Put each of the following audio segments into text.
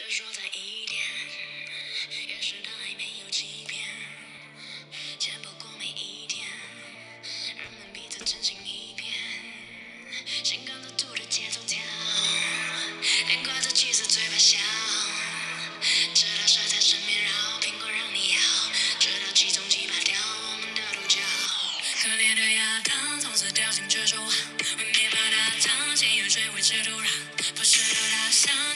只说再一点，也是他爱没有欺骗，见不过每一天，人们彼此真心一片，心跟着度的节奏跳，连挂着气色嘴巴笑，直到摔在身边绕，苹果让你咬，直到其中几把掉我们的独角，可怜的亚当从此掉进蜘蛛网，为灭霸大战，先有追回蜘土壤，不是的大象。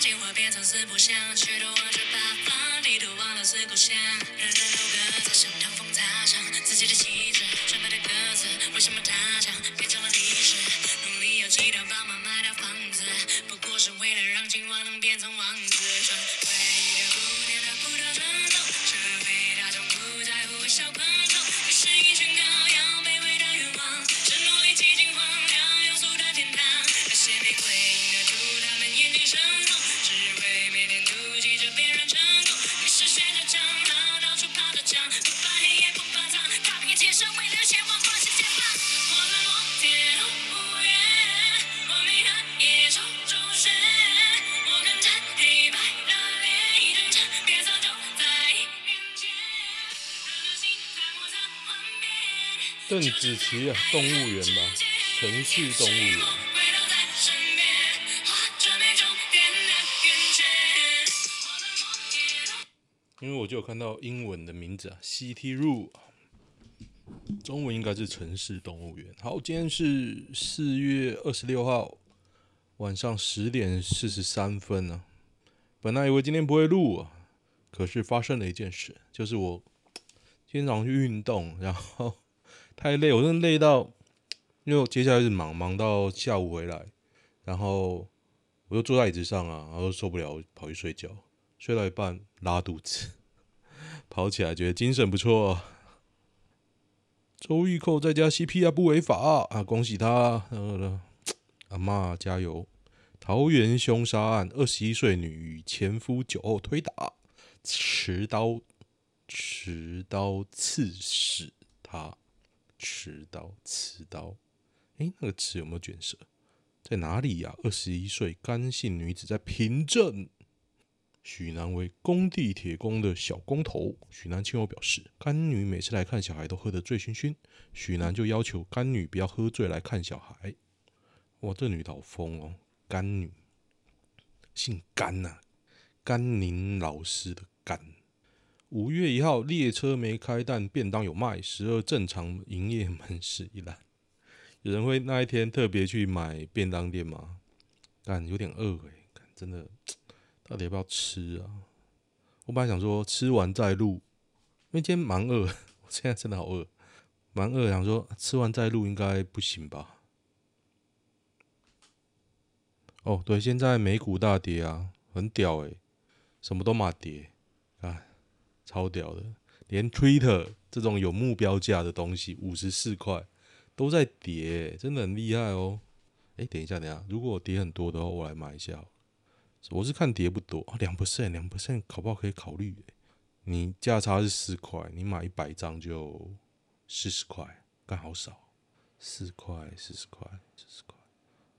四不像去，都望着八方，低头忘了思故乡。人人斗歌，在想唐风他唱自己的戏子，唱白的鸽子，为什么他唱变成了历史？努力要挤到宝马买套房子，不过是为了让青蛙能变成王。邓紫棋啊，动物园吧，城市动物园。因为我就有看到英文的名字啊，City Zoo，中文应该是城市动物园。好，今天是四月二十六号晚上十点四十三分呢、啊。本来以为今天不会录啊，可是发生了一件事，就是我今天早上去运动，然后。太累，我真的累到，因为我接下来是忙，忙到下午回来，然后我就坐在椅子上啊，然后受不了，跑去睡觉，睡到一半拉肚子，跑起来觉得精神不错。周玉蔻在家 C P 啊不违法啊，恭喜他！阿嬷加油！桃园凶杀案，二十一岁女与前夫酒后推打，持刀持刀刺死他。刀，刺刀，哎，那个“刺”有没有卷舌？在哪里呀？二十一岁甘姓女子在平镇，许男为工地铁工的小工头。许男亲友表示，甘女每次来看小孩都喝得醉醺醺，许男就要求甘女不要喝醉来看小孩。哇，这女的好疯哦！甘女，姓甘呐、甘宁老师的甘。五月一号，列车没开，但便当有卖。十二正常营业门市一览。有人会那一天特别去买便当店吗？但，有点饿哎，真的，到底要不要吃啊？我本来想说吃完再录，因为今天蛮饿，我现在真的好饿，蛮饿，想说吃完再录应该不行吧？哦，对，现在美股大跌啊，很屌哎，什么都嘛跌，啊。超屌的，连 Twitter 这种有目标价的东西，五十四块都在跌，真的很厉害哦。哎，等一下，等一下，如果我跌很多的话，我来买一下。我是看跌不多啊，两 percent，两 percent，考不好可以考虑。你价差是四块，你买一百张就四十块，刚好少，四块，四十块，四十块。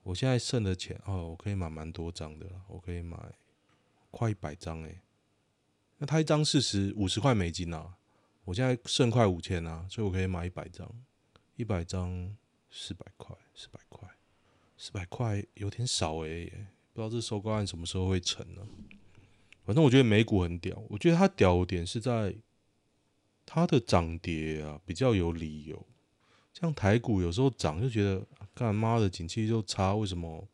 我现在剩的钱哦，我可以买蛮多张的，我可以买快一百张哎。那他一张四十五十块美金啊，我现在剩快五千啊，所以我可以买一百张，一百张四百块，四百块，四百块有点少哎、欸，不知道这收购案什么时候会成呢？反正我觉得美股很屌，我觉得它屌点是在它的涨跌啊比较有理由，像台股有时候涨就觉得干妈的景气就差，为什么？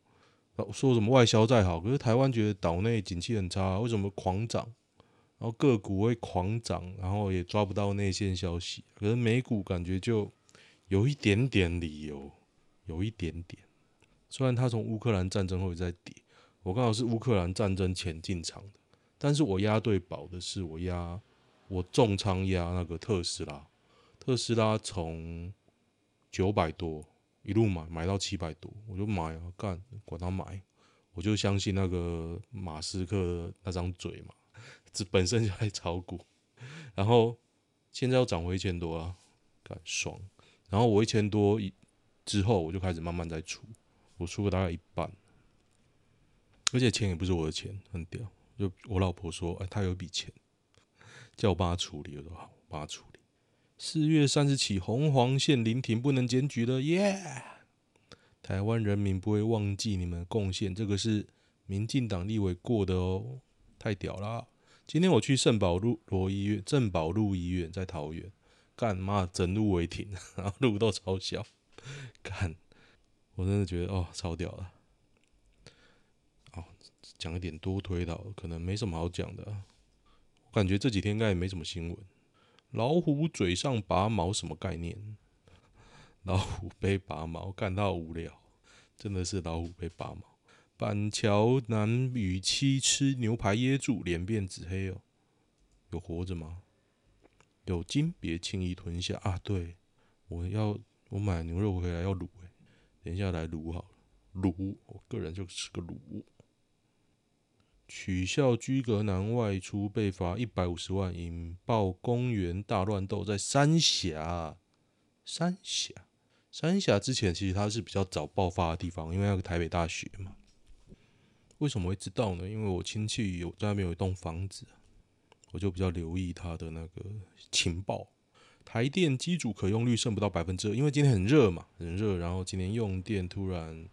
说什么外销再好，可是台湾觉得岛内景气很差，为什么狂涨？然后个股会狂涨，然后也抓不到内线消息。可是美股感觉就有一点点理由，有一点点。虽然它从乌克兰战争后在跌，我刚好是乌克兰战争前进场的，但是我押对宝的是我押我重仓押那个特斯拉，特斯拉从九百多一路买买到七百多，我就买啊，干管他买，我就相信那个马斯克那张嘴嘛。这本身就在炒股，然后现在又涨回一千多了，干爽。然后我一千多一之后，我就开始慢慢在出，我出了大概一半，而且钱也不是我的钱，很屌。就我老婆说，哎，她有一笔钱，叫我帮她处理，我说好，帮她处理。四月三十起，红黄线临停，不能检举了，耶、台湾人民不会忘记你们的贡献，这个是民进党立委过的哦，太屌了！今天我去圣保罗医院，圣保路医院在桃园，干嘛整路违停，然后路都超小，干，我真的觉得哦，超屌了。哦，讲一点多推导，可能没什么好讲的、我感觉这几天应该也没什么新闻。老虎嘴上拔毛什么概念？老虎被拔毛，感到无聊，真的是老虎被拔毛。板桥男与妻吃牛排噎住，脸变紫黑哦，有活着吗？有筋别轻易吞下啊！对，我要我买牛肉回来要卤哎，等一下来卤好了，卤，我个人就吃个卤。取笑居格男外出被罚一百五十万，引爆公园大乱斗，在三峡。三峡，三峡之前其实它是比较早爆发的地方，因为那个台北大学嘛。为什么会知道呢？因为我亲戚有在那边有一栋房子，我就比较留意他的那个情报。台电机组可用率剩不到百分之二，因为今天很热嘛，很热，然后今天用电突然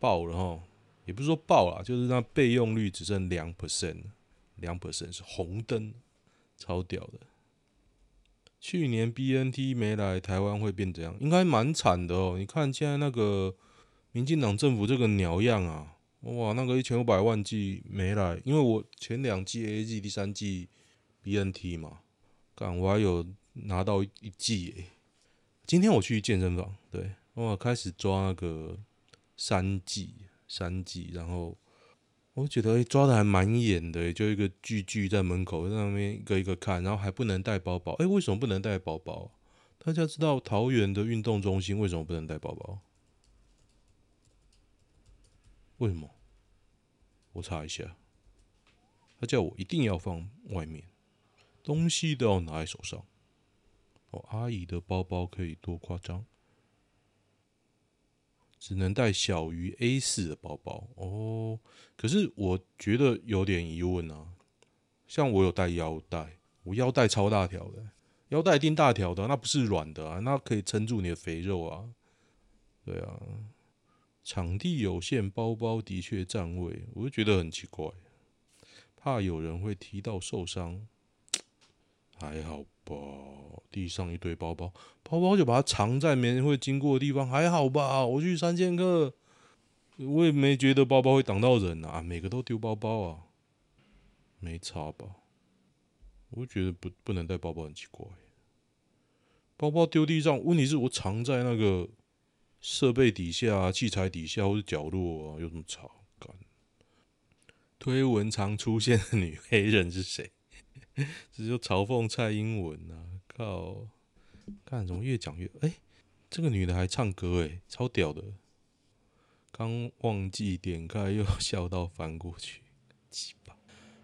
爆了哈。也不是说爆了，就是那备用率只剩两 percent，两 percent 是红灯，超屌的。去年 BNT 没来台湾会变怎样？应该蛮惨的哦。你看现在那个民进党政府这个鸟样啊，哇，那个一千五百万剂没来，因为我前两剂 A G，第三剂 BNT 嘛，干我还有拿到一剂诶。今天我去健身房，对，我开始抓那个三剂。三级，然后我觉得抓的还蛮严的，就一个巨巨在门口在那边一个一个看，然后还不能带包包。哎，为什么不能带包包？大家知道桃园的运动中心为什么不能带包包？为什么？我查一下。他叫我一定要放外面，东西都要拿在手上。哦，阿姨的包包可以多夸张？只能带小于 A 四的包包哦，可是我觉得有点疑问啊。像我有带腰带，我腰带超大条的，腰带一定大条的，那不是软的啊，那可以撑住你的肥肉啊。对啊，场地有限，包包的确占位，我就觉得很奇怪，怕有人会踢到受伤。还好吧，地上一堆包包，包包就把它藏在没人会经过的地方，还好吧。我去三剑客，我也没觉得包包会挡到人啊，每个都丢包包啊，没差吧？我觉得不不能带包包很奇怪，包包丢地上，问题是我藏在那个设备底下、器材底下或者角落啊，有什么差？干，推文常出现的女黑人是谁？只是嘲讽蔡英文啊！靠，看怎么越讲越……哎、这个女的还唱歌哎，超屌的！刚忘记点开，又笑到翻过去。鸡巴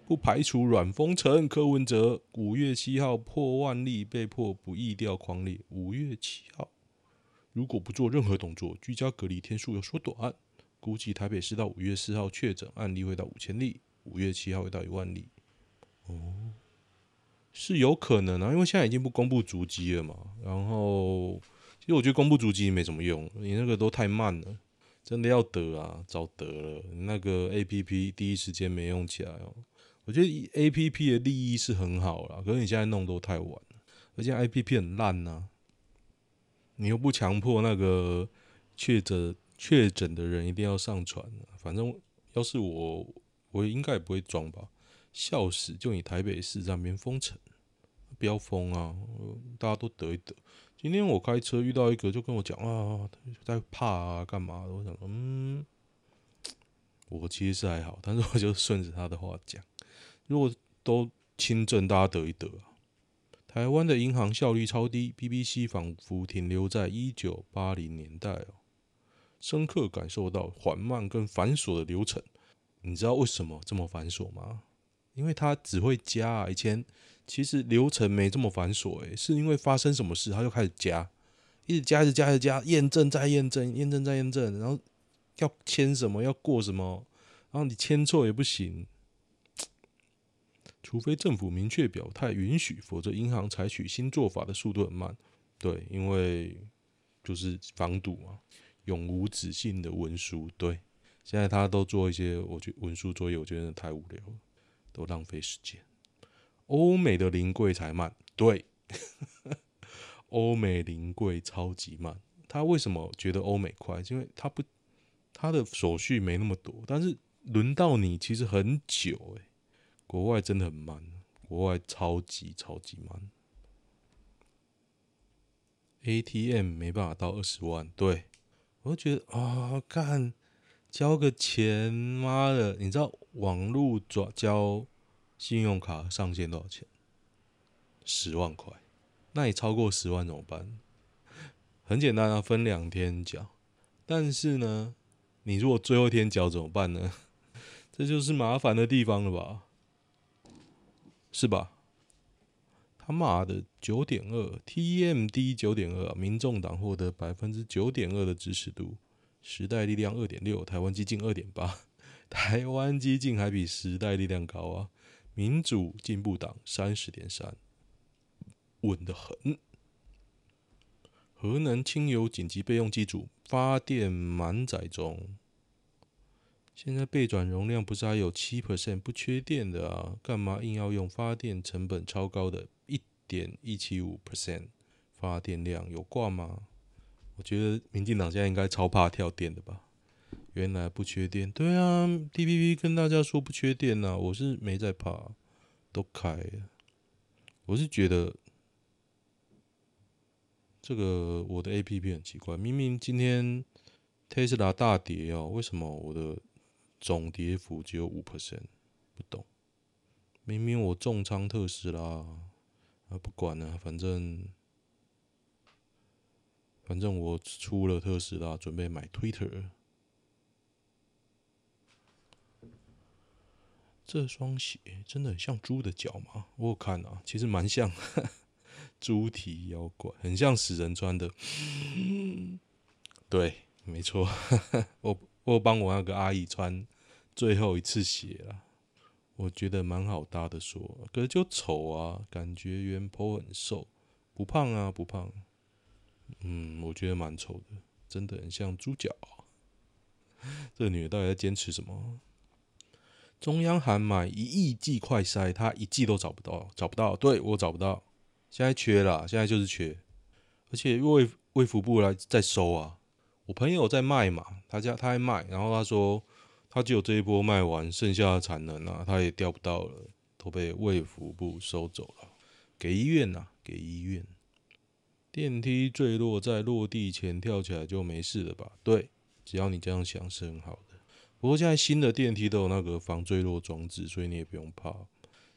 不排除阮风城。柯文哲五月七号破万例，被迫不疫调匡列。五月七号，如果不做任何动作，居家隔离天数又缩短，估计台北市到五月四号确诊案例会到五千例，五月七号会到一万例。哦。是有可能啊，因为现在已经不公布足迹了嘛。然后，其实我觉得公布足迹没什么用，你那个都太慢了。真的要得啊，早得了。那个 APP 第一时间没用起来哦。我觉得 APP 的利益是很好啦，可是你现在弄都太晚了，而且 APP 很烂呐。你又不强迫那个确诊确诊的人一定要上传，反正要是我，我应该也不会装吧。笑死！就你台北市这边封城，不要封啊！大家都得一得。今天我开车遇到一个，就跟我讲啊，在怕啊，干嘛的？我想说，嗯，我其实是还好，但是我就顺着他的话讲。如果都轻症，大家得一得。台湾的银行效率超低，BBC 仿佛停留在一九八零年代哦，深刻感受到缓慢跟繁琐的流程。你知道为什么这么繁琐吗？因为他只会加啊，以前其实流程没这么繁琐诶，是因为发生什么事他就开始加，一直加，一直加，一直加，验证再验证，验证再验证，然后要签什么要过什么，然后你签错也不行，除非政府明确表态允许，否则银行采取新做法的速度很慢。对，因为就是防堵嘛，永无止境的文书。对，现在他都做一些，我觉文书作业，我觉得太无聊了，都浪费时间。欧美的临柜才慢，对，欧美临柜超级慢。他为什么觉得欧美快？因为他不，他的手续没那么多，但是轮到你其实很久诶。国外真的很慢，国外超级超级慢。ATM 没办法到二十万，对，我就觉得啊，干，交个钱，妈的，你知道网络转交信用卡上限多少钱？十万块，那你超过十万怎么办？很简单啊，分两天缴。但是呢，你如果最后一天缴怎么办呢？这就是麻烦的地方了吧？是吧？他妈的九点二，TMD 九点二，民众党获得百分之九点二的支持度，时代力量二点六，台湾基进二点八，台湾基进还比时代力量高啊！民主进步党三十点三，稳得很。河南轻油紧急备用机组发电满载中。现在备转容量不是还有七 percent 不缺电的啊？干嘛硬要用发电成本超高的一点一七五 percent 发电量？有挂吗？我觉得民进党现在应该超怕跳电的吧？原来不缺电，对啊，TPP 跟大家说不缺电啊，我是没在怕，都开了。我是觉得这个我的 APP 很奇怪，明明今天 Tesla 大跌哦，为什么我的？总跌幅只有五 percent，不懂。明明我重仓特斯拉，啊不管了，反正反正我出了特斯拉，准备买 Twitter。这双鞋真的很像猪的脚吗？我有看啊，其实蛮像，猪蹄妖怪，很像死人穿的。对，没错，我。我帮我那个阿姨穿最后一次鞋了，我觉得蛮好搭的说，可是就丑啊，感觉原 po 很瘦，不胖啊，不胖。嗯，我觉得蛮丑的，真的很像猪脚。这个女的到底在坚持什么？中央喊买一亿剂快筛，她一剂都找不到，找不到，对，我找不到，现在缺了，现在就是缺，而且卫卫福部来在收啊。我朋友在卖嘛，他家他还卖，然后他说他只有这一波卖完，剩下的产能啊，他也调不到了，都被卫福部收走了，给医院呐、啊，给医院。电梯坠落在落地前跳起来就没事了吧？对，只要你这样想是很好的。不过现在新的电梯都有那个防坠落装置，所以你也不用怕。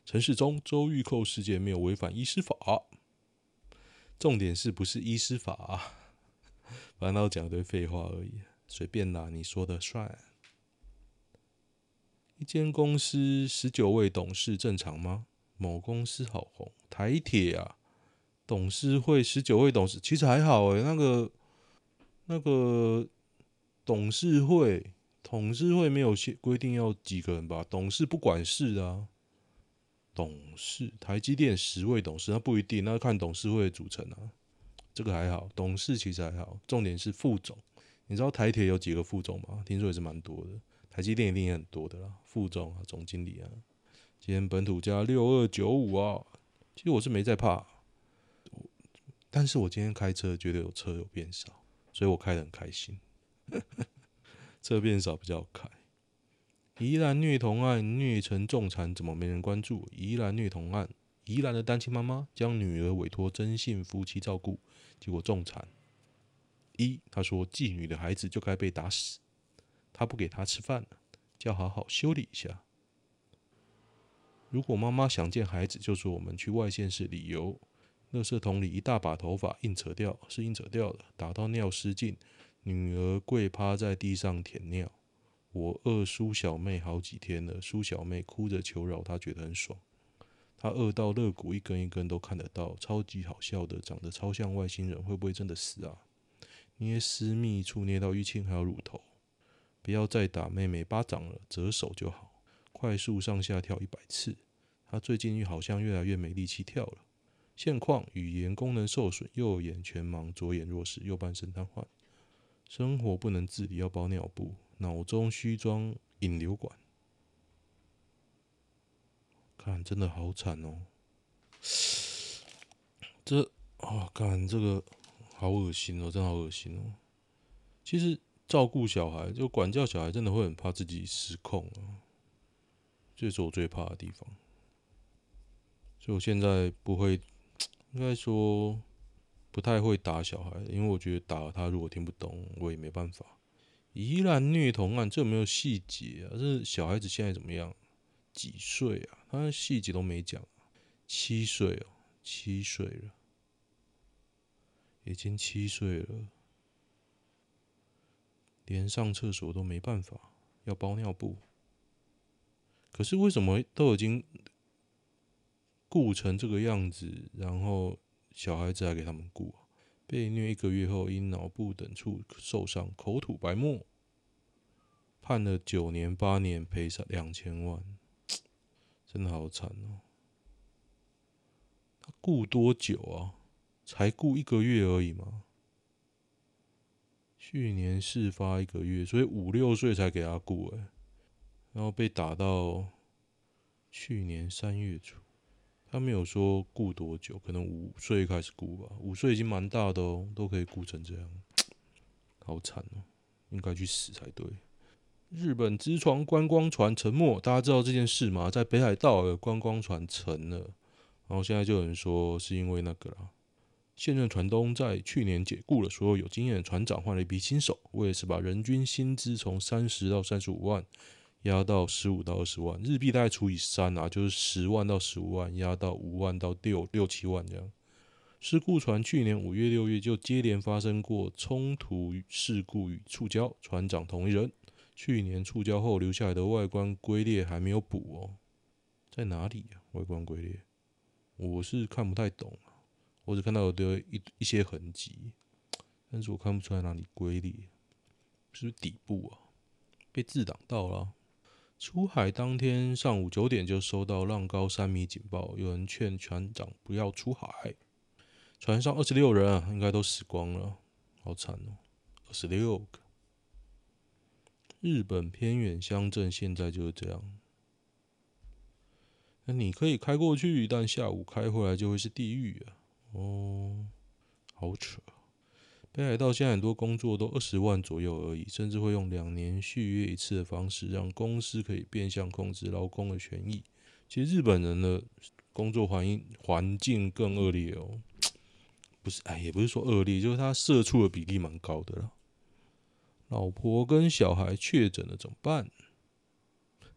陈时中周玉蔻事件没有违反医师法，重点是不是医师法？反正讲堆废话而已，随便啦，你说的算。一间公司十九位董事正常吗？某公司好红，台铁啊，董事会十九位董事，其实还好诶、那个那个董事会，董事会没有规规定要几个人吧？董事不管事啊。董事，台积电十位董事，那不一定，那看董事会的组成啊。这个还好，董事其实还好，重点是副总。你知道台铁有几个副总吗？听说也是蛮多的，台积电一定也很多的啦。副总啊，总经理啊，今天本土加六二九五啊。其实我是没在怕，但是我今天开车觉得有车有变少，所以我开得很开心。车变少比较好开。宜兰虐童案虐成重残，怎么没人关注？宜兰虐童案。宜兰的单亲妈妈将女儿委托征信夫妻照顾，结果重残。一，她说妓女的孩子就该被打死，她不给她吃饭了，叫好好修理一下。如果妈妈想见孩子，就说我们去外县市旅游。垃圾桶里一大把头发，硬扯掉，是硬扯掉的，打到尿失禁，女儿跪趴在地上舔尿。我饿苏小妹好几天了，苏小妹哭着求饶，她觉得很爽。他饿到肋骨一根一根都看得到，超级好笑的，长得超像外星人，会不会真的死啊？捏私密处捏到淤青还有乳头，不要再打妹妹巴掌了，折手就好。快速上下跳一百次，他最近好像越来越没力气跳了。现况语言功能受损，右眼全盲，左眼弱视，右半身瘫痪，生活不能自理，要包尿布，脑中须装引流管。看，真的好惨哦！这啊，看这个好恶心哦，真的好恶心哦。其实照顾小孩，就管教小孩，真的会很怕自己失控啊。这是我最怕的地方，所以我现在不会，应该说不太会打小孩，因为我觉得打了他如果听不懂，我也没办法。宜兰虐童案，这有没有细节啊？这小孩子现在怎么样？几岁啊？他细节都没讲。七岁哦，七岁了，已经七岁了，连上厕所都没办法，要包尿布。可是为什么都已经顾成这个样子，然后小孩子还给他们顾？被虐一个月后，因脑部等处受伤，口吐白沫，判了九年八年，赔偿两千万，真的好惨哦！他雇多久啊？才雇一个月而已嘛。去年事发一个月，所以五六岁才给他顾，哎，然后被打到去年三月初，他没有说雇多久，可能五岁开始雇吧。五岁已经蛮大的哦，都可以雇成这样，好惨哦，应该去死才对。日本之床观光船沉没，大家知道这件事吗？在北海道的观光船沉了，然后现在就有人说是因为那个啦。现任船东在去年解雇了所有有经验的船长，换了一批新手，为的是把人均薪资从三十到三十五万压到十五到二十万日币，大概除以三啊，就是十万到十五万，压到五万到六六七万这样。事故船去年五月、六月就接连发生过冲突事故与触礁，船长同一人。去年触礁后留下来的外观龟裂还没有补哦，在哪里呀？外观龟裂，我是看不太懂啊，我只看到有的一一些痕迹，但是我看不出来哪里龟裂，是不是底部啊？被自挡到了。出海当天上午九点就收到浪高三米警报，有人劝船长不要出海。船上二十六人啊，应该都死光了，好惨哦，二十六个。日本偏远乡镇现在就是这样。那你可以开过去，但下午开回来就会是地狱啊！哦，好扯。北海道现在很多工作都二十万左右而已，甚至会用两年续约一次的方式，让公司可以变相控制劳工的权益。其实日本人的工作环境环境更恶劣哦，不是，哎，也不是说恶劣，就是他社畜的比例蛮高的了。老婆跟小孩确诊了怎么办？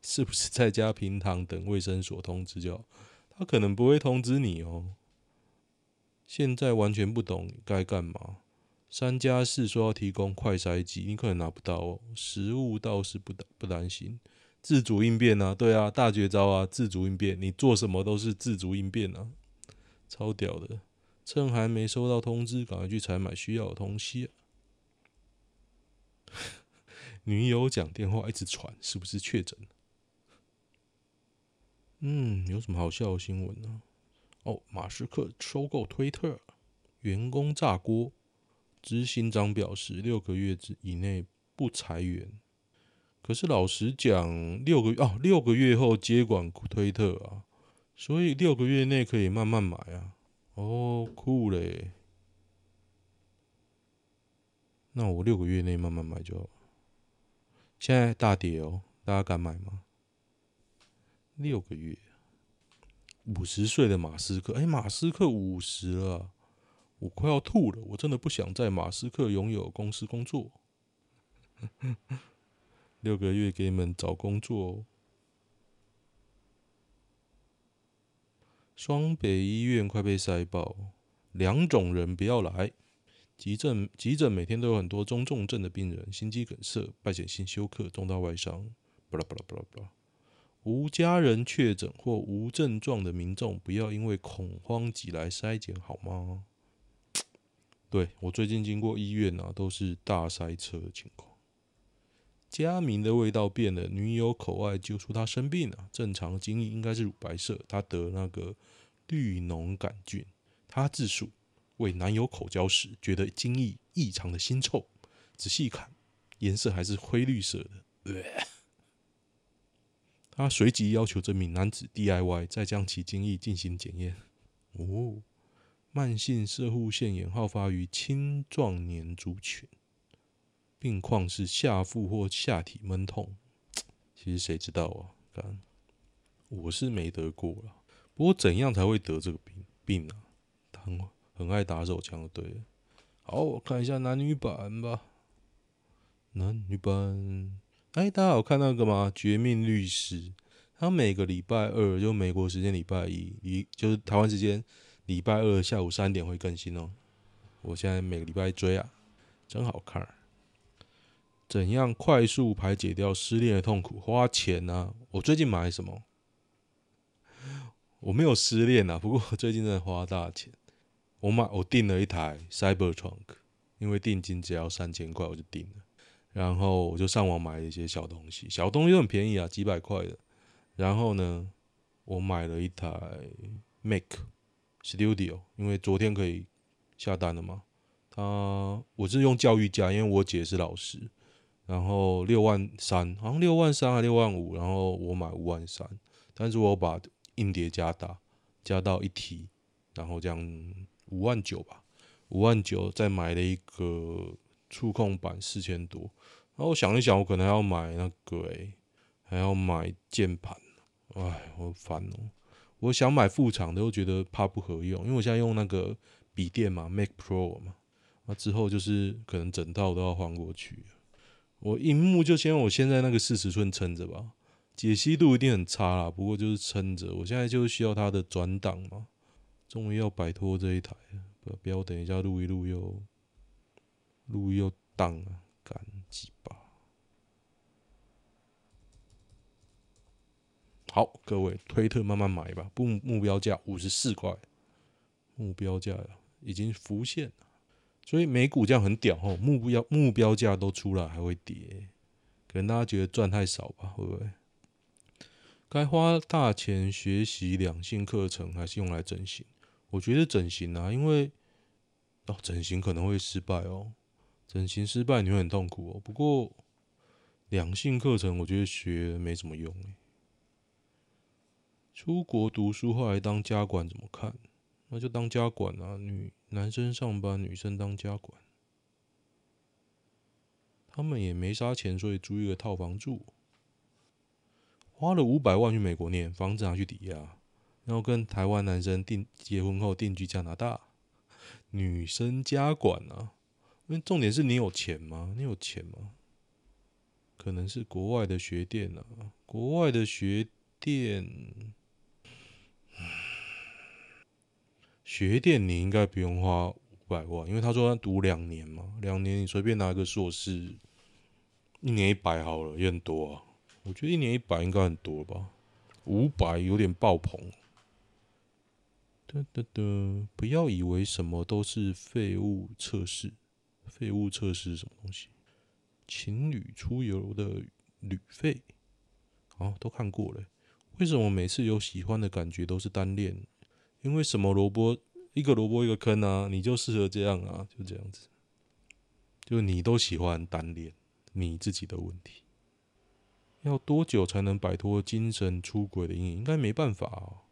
是不是在家平躺等卫生所通知就好？他可能不会通知你哦。现在完全不懂该干嘛。三加四说要提供快筛机，你可能拿不到哦。食物倒是不担不担心，自主应变啊，对啊，大绝招啊，自主应变，你做什么都是自主应变啊，超屌的。趁还没收到通知，赶快去采买需要的东西。女友讲电话一直传，是不是确诊？嗯，有什么好笑的新闻呢？哦，马斯克收购推特，员工炸锅，执行长表示六个月之以内不裁员。可是老实讲，六个月哦，六个月后接管推特啊，所以六个月内可以慢慢买啊。哦，酷嘞！那我六个月内慢慢买就好。现在大跌哦，大家敢买吗？六个月，五十岁的马斯克，哎，马斯克五十了，我快要吐了。我真的不想在马斯克拥有公司工作。六个月给你们找工作哦。双北医院快被塞爆，两种人不要来。急诊急诊每天都有很多中重症的病人，心肌梗塞、败血性休克、重大外伤，巴拉巴拉巴拉巴拉。无家人确诊或无症状的民众，不要因为恐慌挤来筛检，好吗？对，我最近经过医院啊，都是大塞车的情况，佳明的味道变了，女友口爱揪出他生病了。正常精液应该是乳白色，他得那个绿脓杆菌。他自述为男友口交时，觉得精液异常的腥臭，仔细看，颜色还是灰绿色的。呃、他随即要求这名男子 DIY，再将其精液进行检验。哦，慢性射护腺炎好发于青壮年族群。病况是下腹或下体闷痛，其实谁知道啊？干，我是没得过了。不过怎样才会得这个病病啊？很很爱打手枪，对。好，我看一下男女版吧。男女版，哎，大家有看那个吗？《绝命律师》。他每个礼拜二，就美国时间礼拜一，一就是台湾时间礼拜二下午三点会更新哦。我现在每个礼拜追啊，真好看。怎样快速排解掉失恋的痛苦？花钱啊！我最近买什么？我没有失恋啊，不过我最近在花大钱。我买我订了一台 Cybertruck，因为定金只要三千块，我就订了。然后我就上网买了一些小东西，小东西都很便宜啊，几百块的。然后呢，我买了一台 Mac Studio，因为昨天可以下单了嘛。他我是用教育家，因为我姐是老师。然后六万三，好像六万三还六万五，然后我买五万三，但是我把硬碟加大，加到一 T，然后这样五万九吧，五万九再买了一个触控板四千多，然后我想一想，我可能要买那个、还要买键盘，哎，我烦哦，我想买副厂的，又觉得怕不合用，因为我现在用那个笔电嘛，Mac Pro 嘛，那之后就是可能整套都要换过去。我荧幕就先我现在那个四十寸撑着吧，解析度一定很差啦，不过就是撑着。我现在就需要它的转档嘛，终于要摆脱这一台了，不要等一下录一录又录又当啊，干鸡巴！好，各位推特慢慢买吧，不目标价五十四块，目标价已经浮现了。所以美股这样很屌哦，目标目标价都出来还会跌，可能大家觉得赚太少吧，会不会？该花大钱学习两性课程，还是用来整形？我觉得整形啊，因为哦，整形可能会失败哦，整形失败你会很痛苦哦。不过两性课程，我觉得学没什么用诶。出国读书后来当家管怎么看？那就当家管啊，女男生上班，女生当家管。他们也没啥钱，所以租一个套房住。花了五百万去美国念，房子拿去抵押，然后跟台湾男生定结婚后定居加拿大。女生家管啊，因为重点是你有钱吗？你有钱吗？可能是国外的学店啊，国外的学店。学店你应该不用花五百万，因为他说他读两年嘛，两年你随便拿一个硕士，一年一百好了，也很多啊。我觉得一年一百应该很多吧，五百有点爆棚。哒哒哒，不要以为什么都是废物测试，废物测试什么东西？情侣出游的旅费，哦，都看过了。为什么每次有喜欢的感觉都是单恋？因为什么萝卜一个萝卜一个坑啊，你就适合这样啊，就这样子，就你都喜欢单恋，你自己的问题。要多久才能摆脱精神出轨的阴影？应该没办法啊。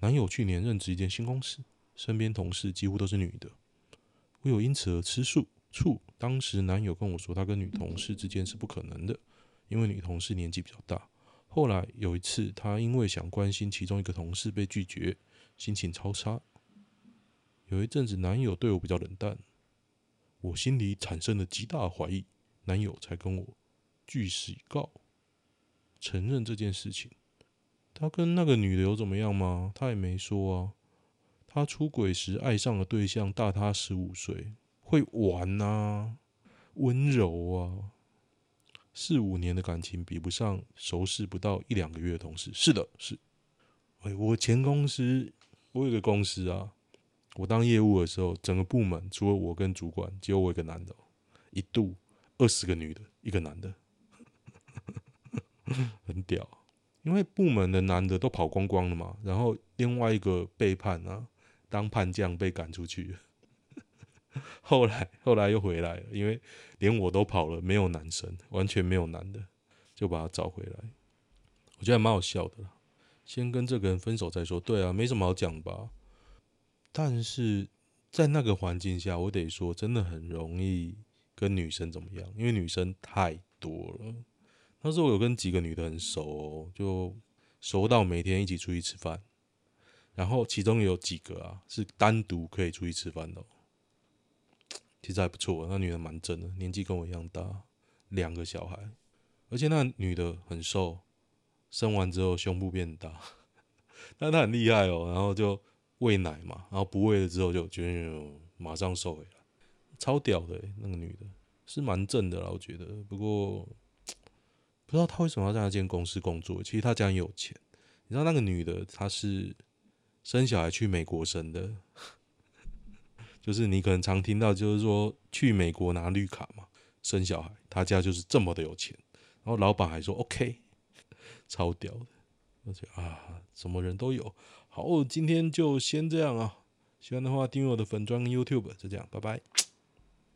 男友去年任职一间新公司，身边同事几乎都是女的，我有因此而吃醋。醋，当时男友跟我说，他跟女同事之间是不可能的，因为女同事年纪比较大。后来有一次，他因为想关心其中一个同事被拒绝，心情超差。有一阵子，男友对我比较冷淡，我心里产生了极大的怀疑，男友才跟我据实以告，承认这件事情。他跟那个女的有怎么样吗？他也没说啊。他出轨时爱上的对象大他十五岁，会玩啊，温柔啊。四五年的感情比不上熟识不到一两个月的同事。是的，是。哎，我前公司，我有个公司啊，我当业务的时候，整个部门除了我跟主管，只有我一个男的。一度二十个女的，一个男的，很屌。因为部门的男的都跑光光了嘛，然后另外一个背叛啊，当叛将被赶出去。后来后来又回来了，因为连我都跑了，没有男生，完全没有男的，就把他找回来。我觉得还蛮好笑的。先跟这个人分手再说，对啊，没什么好讲吧。但是在那个环境下，我得说，真的很容易跟女生怎么样，因为女生太多了。那时候我有跟几个女的很熟哦，就熟到每天一起出去吃饭，然后其中有几个啊是单独可以出去吃饭的，其实还不错。那女的蛮正的，年纪跟我一样大，两个小孩，而且那女的很瘦。生完之后胸部变大，但她很厉害哦。然后就喂奶嘛，然后不喂了之后就就马上瘦回来，超屌的。那个女的是蛮正的啦，我觉得。不过不知道他为什么要在那间公司工作。其实他家很有钱。你知道那个女的她是生小孩去美国生的，就是你可能常听到，就是说去美国拿绿卡嘛，生小孩，他家就是这么的有钱。然后老板还说 OK。超屌的，而且啊，什么人都有。好，今天就先这样啊。喜欢的话，订阅我的粉专 YouTube，就这样，拜拜。